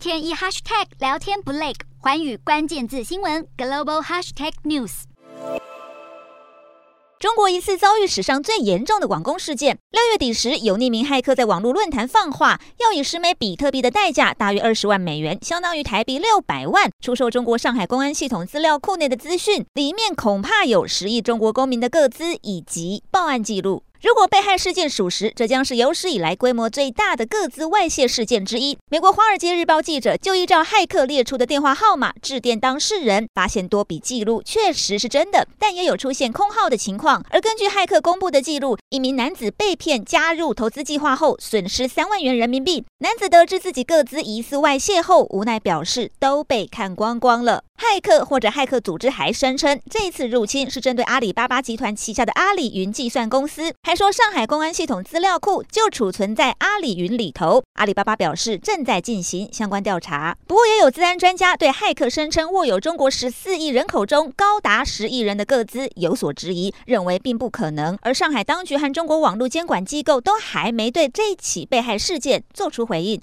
天一 hashtag 聊天不累，寰宇关键字新闻 global hashtag news。中国疑似遭遇史上最严重的网攻事件。六月底时，有匿名骇客在网络论坛放话，要以十枚比特币的代价，大约二十万美元，相当于台币六百万，出售中国上海公安系统资料库内的资讯，里面恐怕有十亿中国公民的个资以及报案记录。如果被害事件属实，这将是有史以来规模最大的个资外泄事件之一。美国《华尔街日报》记者就依照骇客列出的电话号码致电当事人，发现多笔记录确实是真的，但也有出现空号的情况。而根据骇客公布的记录，一名男子被骗加入投资计划后，损失三万元人民币。男子得知自己个资疑似外泄后，无奈表示都被看光光了。骇客或者骇客组织还声称，这次入侵是针对阿里巴巴集团旗下的阿里云计算公司，还说上海公安系统资料库就储存在阿里云里头。阿里巴巴表示正在进行相关调查。不过，也有资安专家对骇客声称握有中国十四亿人口中高达十亿人的个资有所质疑，认为并不可能。而上海当局和中国网络监管机构都还没对这起被害事件做出回应。